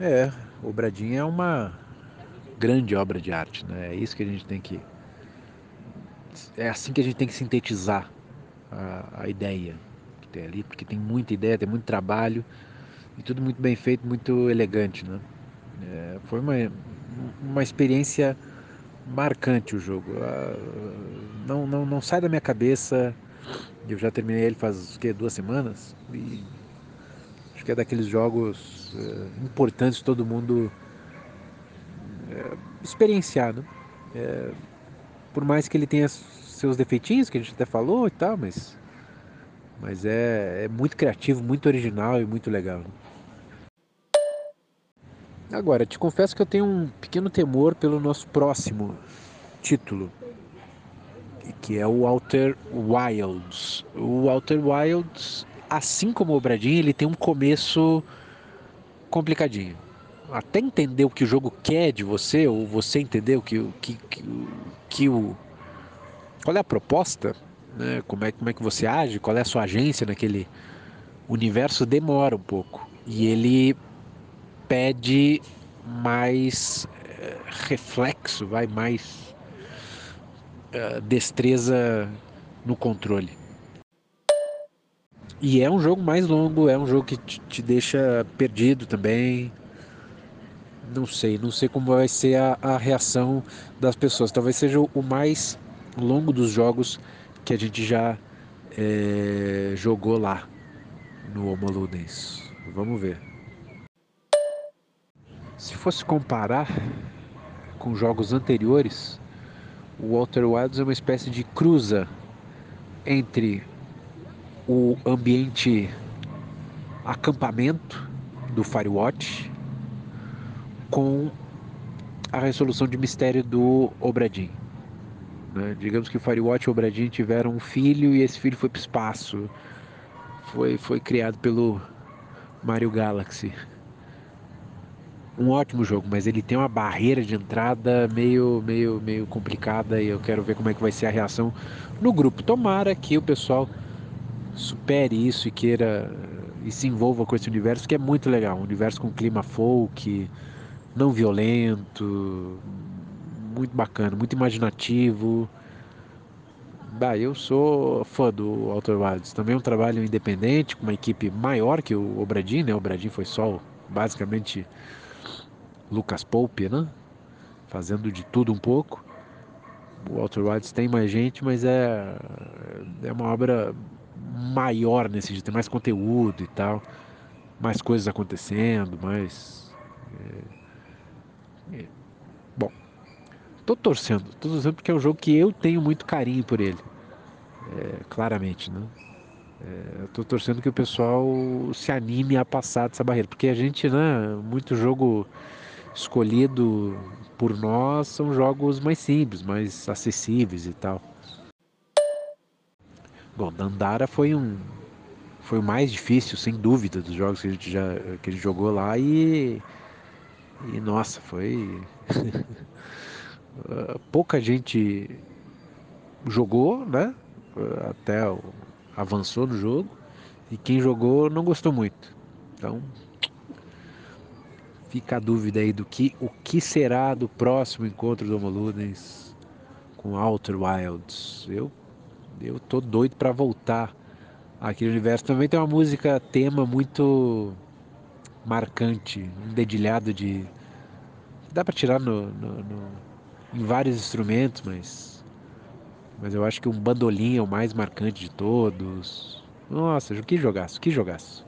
É, o Bradinho é uma grande obra de arte, né? É isso que a gente tem que. É assim que a gente tem que sintetizar a, a ideia que tem ali, porque tem muita ideia, tem muito trabalho e tudo muito bem feito, muito elegante, né? É, foi uma, uma experiência marcante o jogo. Não, não, não sai da minha cabeça. Eu já terminei ele faz que, duas semanas e que é daqueles jogos uh, importantes todo mundo né? É, por mais que ele tenha seus defeitinhos, que a gente até falou e tal, mas, mas é, é muito criativo, muito original e muito legal. Né? Agora, te confesso que eu tenho um pequeno temor pelo nosso próximo título, que é o Walter Wilds. O Walter Wilds, assim como o Bradinho, ele tem um começo complicadinho. Até entender o que o jogo quer de você, ou você entender o que, que, que, que o. Qual é a proposta, né? como, é, como é que você age, qual é a sua agência naquele universo, demora um pouco. E ele pede mais uh, reflexo, vai mais uh, destreza no controle. E é um jogo mais longo, é um jogo que te, te deixa perdido também. Não sei, não sei como vai ser a, a reação das pessoas. Talvez seja o, mais longo dos jogos que a gente já é, jogou lá no Homo Ludens. Vamos ver. Se fosse comparar com jogos anteriores, o Walter Wilds é uma espécie de cruza entre o ambiente acampamento do Firewatch com a resolução de mistério do Obradin. Né? Digamos que o Firewatch e o Obradin tiveram um filho e esse filho foi para o espaço. Foi, foi criado pelo Mario Galaxy um ótimo jogo, mas ele tem uma barreira de entrada meio, meio, meio complicada e eu quero ver como é que vai ser a reação no grupo. Tomara que o pessoal supere isso e queira e se envolva com esse universo que é muito legal, um universo com clima folk, não violento, muito bacana, muito imaginativo. Bah, eu sou fã do Outer Wilds. Também um trabalho independente, com uma equipe maior que o Obradin, né? O Obradin foi só basicamente Lucas Pope, né? Fazendo de tudo um pouco. O Walter White tem mais gente, mas é, é uma obra maior nesse sentido, tem mais conteúdo e tal, mais coisas acontecendo, mais. É, é, bom, tô torcendo, tô torcendo porque é um jogo que eu tenho muito carinho por ele, é, claramente, né? É, eu tô torcendo que o pessoal se anime a passar dessa barreira, porque a gente, né, muito jogo escolhido por nós são jogos mais simples, mais acessíveis e tal. Bom, Dandara foi um foi o mais difícil, sem dúvida, dos jogos que a gente já que gente jogou lá e e nossa, foi pouca gente jogou, né? Até avançou no jogo e quem jogou não gostou muito. Então, Fica a dúvida aí do que o que será do próximo encontro do Homo Ludens com Outer Wilds. Eu eu tô doido para voltar àquele universo. Também tem uma música tema muito marcante, um dedilhado de dá para tirar no, no, no, em vários instrumentos, mas mas eu acho que um bandolim é o mais marcante de todos. Nossa, que jogaço, que jogaço.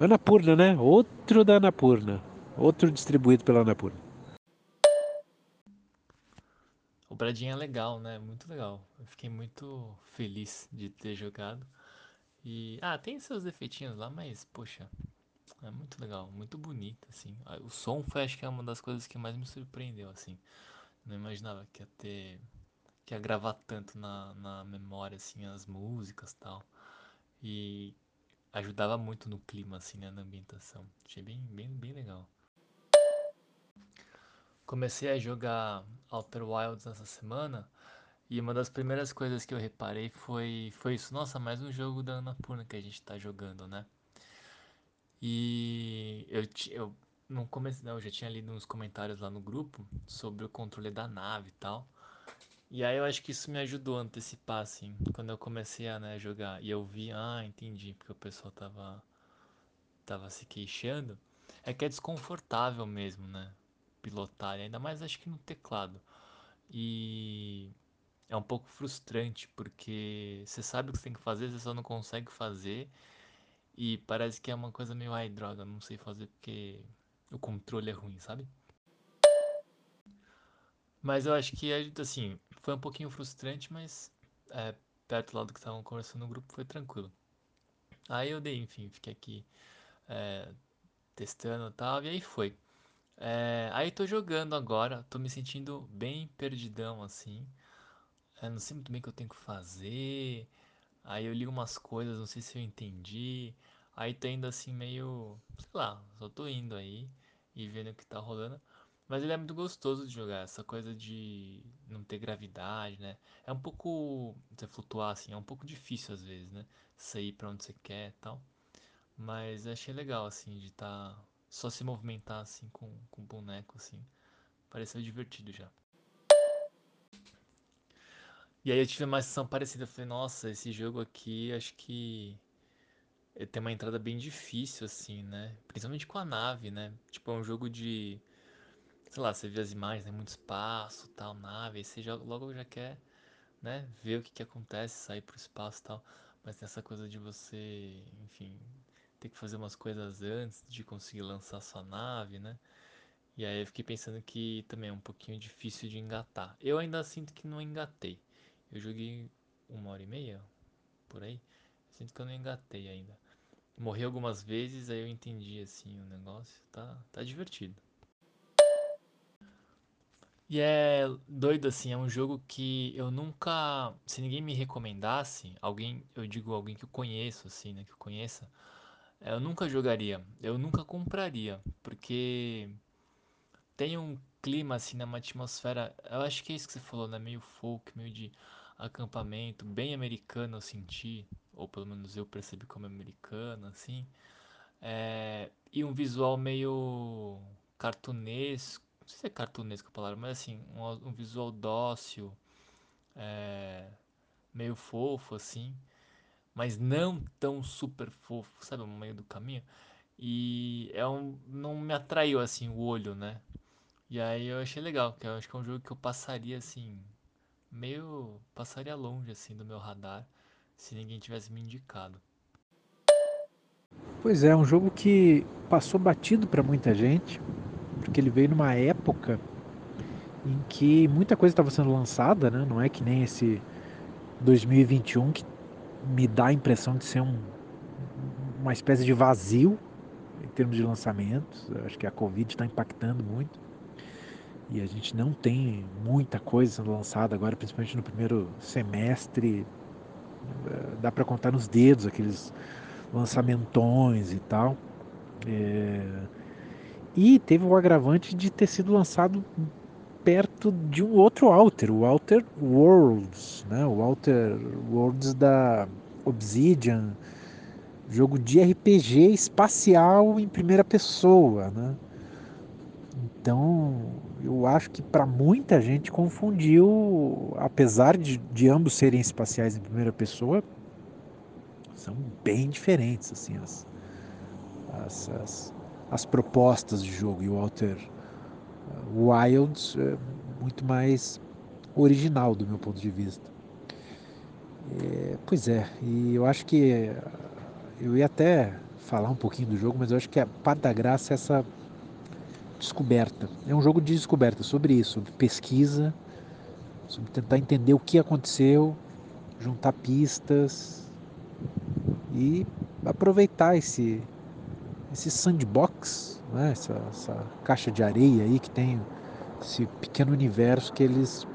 Anapurna, né? Outro da Anapurna. Outro distribuído pela Anapurna. O Bradinho é legal, né? Muito legal. Eu fiquei muito feliz de ter jogado. E. Ah, tem seus defeitinhos lá, mas, poxa, é muito legal, muito bonito, assim. Ah, o som foi, acho que é uma das coisas que mais me surpreendeu, assim. Não imaginava que ia ter. que ia gravar tanto na, na memória, assim, as músicas tal. E ajudava muito no clima, assim, né? Na ambientação. Achei bem, bem, bem legal. Comecei a jogar Outer Wilds essa semana e uma das primeiras coisas que eu reparei foi, foi isso. Nossa, mais um jogo da Annapurna que a gente tá jogando, né? E eu, eu no começo, eu já tinha lido uns comentários lá no grupo sobre o controle da nave e tal. E aí eu acho que isso me ajudou a antecipar, assim, quando eu comecei a né, jogar. E eu vi, ah, entendi, porque o pessoal tava, tava se queixando. É que é desconfortável mesmo, né? Pilotar, ainda mais acho que no teclado. E é um pouco frustrante, porque você sabe o que você tem que fazer, você só não consegue fazer. E parece que é uma coisa meio, ai droga, não sei fazer porque o controle é ruim, sabe? Mas eu acho que, assim, foi um pouquinho frustrante, mas é, perto lá do que estavam conversando no grupo foi tranquilo. Aí eu dei, enfim, fiquei aqui é, testando e tal, e aí foi. É, aí tô jogando agora, tô me sentindo bem perdidão, assim. Eu não sei muito bem o que eu tenho que fazer. Aí eu li umas coisas, não sei se eu entendi. Aí tô indo assim meio, sei lá, só tô indo aí e vendo o que tá rolando. Mas ele é muito gostoso de jogar, essa coisa de não ter gravidade, né? É um pouco, você flutuar assim, é um pouco difícil às vezes, né? Sair pra onde você quer e tal. Mas achei legal assim de estar tá só se movimentar assim com com o boneco assim. Pareceu divertido já. E aí eu tive uma sensação parecida, eu falei, nossa, esse jogo aqui acho que tem uma entrada bem difícil, assim, né? Principalmente com a nave, né? Tipo, é um jogo de. Sei lá, você vê as imagens, né? Muito espaço, tal, nave, aí você logo já quer, né? Ver o que, que acontece, sair pro espaço tal. Mas tem essa coisa de você, enfim, ter que fazer umas coisas antes de conseguir lançar sua nave, né? E aí eu fiquei pensando que também é um pouquinho difícil de engatar. Eu ainda sinto que não engatei. Eu joguei uma hora e meia, por aí. Sinto que eu não engatei ainda. Morri algumas vezes, aí eu entendi assim o negócio. Tá, tá divertido. E é doido assim, é um jogo que eu nunca, se ninguém me recomendasse, alguém, eu digo alguém que eu conheço assim, né, que eu conheça, eu nunca jogaria, eu nunca compraria, porque tem um clima assim, né, uma atmosfera, eu acho que é isso que você falou, né, meio folk, meio de acampamento, bem americano eu senti, ou pelo menos eu percebi como americano, assim. É, e um visual meio cartunesco, não sei se é cartunesco a palavra, mas assim, um, um visual dócil, é, meio fofo, assim, mas não tão super fofo, sabe, no meio do caminho. E é um, não me atraiu assim o olho, né? E aí eu achei legal, porque eu acho que é um jogo que eu passaria assim, meio passaria longe assim do meu radar se ninguém tivesse me indicado. Pois é um jogo que passou batido para muita gente, porque ele veio numa época em que muita coisa estava sendo lançada, né? Não é que nem esse 2021 que me dá a impressão de ser um, uma espécie de vazio em termos de lançamentos. Eu acho que a Covid está impactando muito e a gente não tem muita coisa sendo lançada agora, principalmente no primeiro semestre. Dá para contar nos dedos aqueles lançamentões e tal. É... E teve o agravante de ter sido lançado perto de um outro Outer, o Outer Worlds, né? o Outer Worlds da Obsidian, jogo de RPG espacial em primeira pessoa. Né? Então, eu acho que para muita gente confundiu, apesar de, de ambos serem espaciais em primeira pessoa, são bem diferentes assim as, as, as, as propostas de jogo e o Walter Wilds é muito mais original do meu ponto de vista. É, pois é, e eu acho que eu ia até falar um pouquinho do jogo, mas eu acho que a parte da graça é essa descoberta. É um jogo de descoberta sobre isso, sobre pesquisa, sobre tentar entender o que aconteceu, juntar pistas, e aproveitar esse, esse sandbox, né? essa, essa caixa de areia aí que tem esse pequeno universo que eles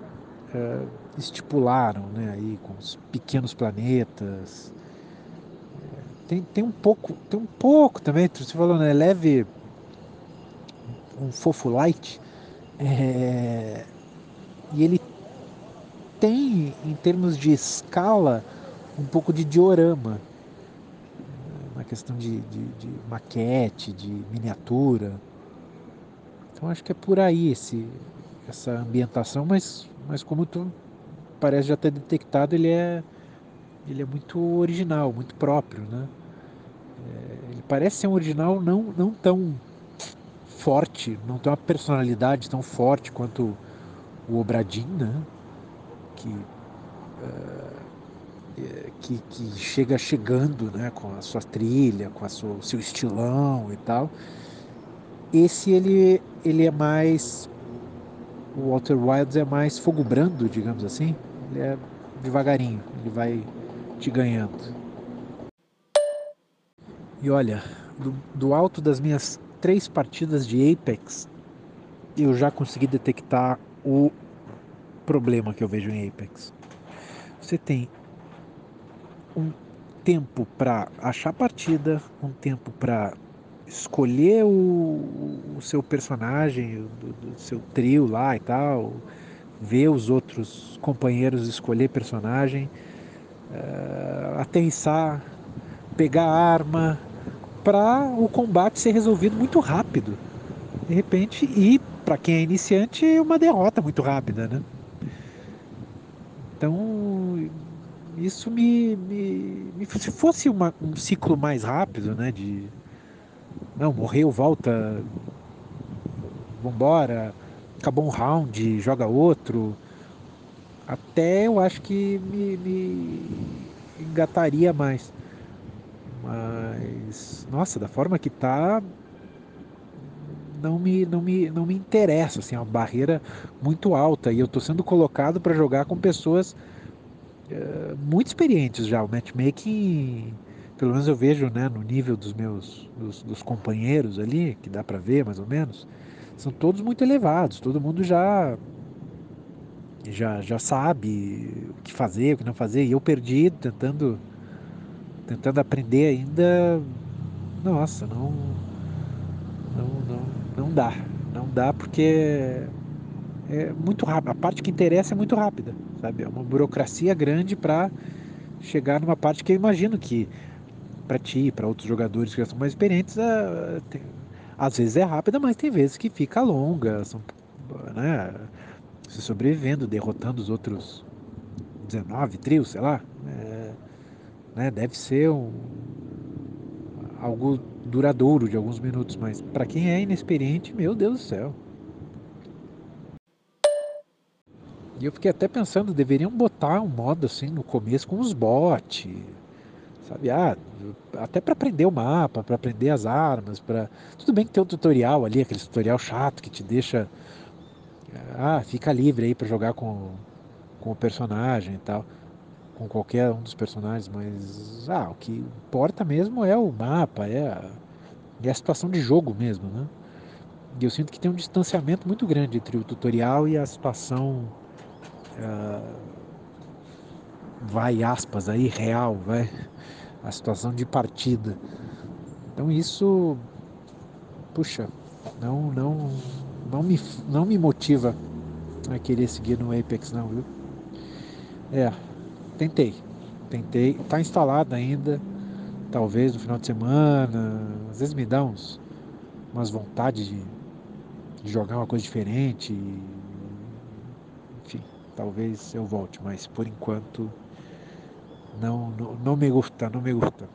é, estipularam, né? aí com os pequenos planetas. Tem, tem um pouco, tem um pouco também, você falou, né? Leve um fofo light. É, e ele tem, em termos de escala, um pouco de diorama questão de, de, de maquete, de miniatura. Então acho que é por aí esse, essa ambientação, mas, mas como tu parece já ter detectado, ele é, ele é muito original, muito próprio, né? É, ele parece ser um original não, não tão forte, não tem uma personalidade tão forte quanto o Obradin, né? Que, uh, que, que, chega chegando né? com a sua trilha, com a sua, o seu estilão e tal. Esse ele, ele é mais. O Walter Wilds é mais fogo brando, digamos assim. Ele é devagarinho, ele vai te ganhando. E olha, do, do alto das minhas três partidas de Apex, eu já consegui detectar o problema que eu vejo em Apex. Você tem um tempo para achar partida, um tempo para escolher o, o, seu personagem, do, seu trio lá e tal, ver os outros companheiros escolher personagem, uh, pegar arma, para o combate ser resolvido muito rápido. De repente, e para quem é iniciante, uma derrota muito rápida, né? Então, isso me, me, me se fosse uma, um ciclo mais rápido, né, de não, morreu, volta, vambora, acabou um round, joga outro. Até eu acho que me, me engataria mais. Mas, nossa, da forma que tá, não me, não me, não me interessa, assim, é uma barreira muito alta e eu estou sendo colocado para jogar com pessoas uh, muito experientes já. O matchmaking pelo menos eu vejo né, no nível dos meus dos, dos companheiros ali, que dá para ver mais ou menos, são todos muito elevados, todo mundo já já já sabe o que fazer, o que não fazer, e eu perdi tentando tentando aprender ainda, nossa, não não não, não dá, não dá porque é muito rápido, a parte que interessa é muito rápida, sabe? É uma burocracia grande para chegar numa parte que eu imagino que para ti, para outros jogadores que já são mais experientes, é, tem, às vezes é rápida, mas tem vezes que fica longa, são, né, se sobrevivendo, derrotando os outros 19 trios, sei lá, é, né, deve ser um, algo duradouro de alguns minutos, mas para quem é inexperiente, meu Deus do céu. E eu fiquei até pensando, deveriam botar um modo assim no começo com os bots, sabe? Ah, até para aprender o mapa, para aprender as armas, para tudo bem que tem um tutorial ali, aquele tutorial chato que te deixa ah, fica livre aí para jogar com, com o personagem e tal, com qualquer um dos personagens, mas ah, o que importa mesmo é o mapa, é a, é a situação de jogo mesmo, né? E eu sinto que tem um distanciamento muito grande entre o tutorial e a situação vai aspas aí real, vai a situação de partida. Então isso, puxa, não, não, não me, não me motiva a querer seguir no Apex não, viu? É, tentei, tentei, tá instalado ainda, talvez no final de semana, às vezes me dá uns, umas vontades de, de jogar uma coisa diferente, enfim, talvez eu volte, mas por enquanto não, não, não me gusta, não me gusta.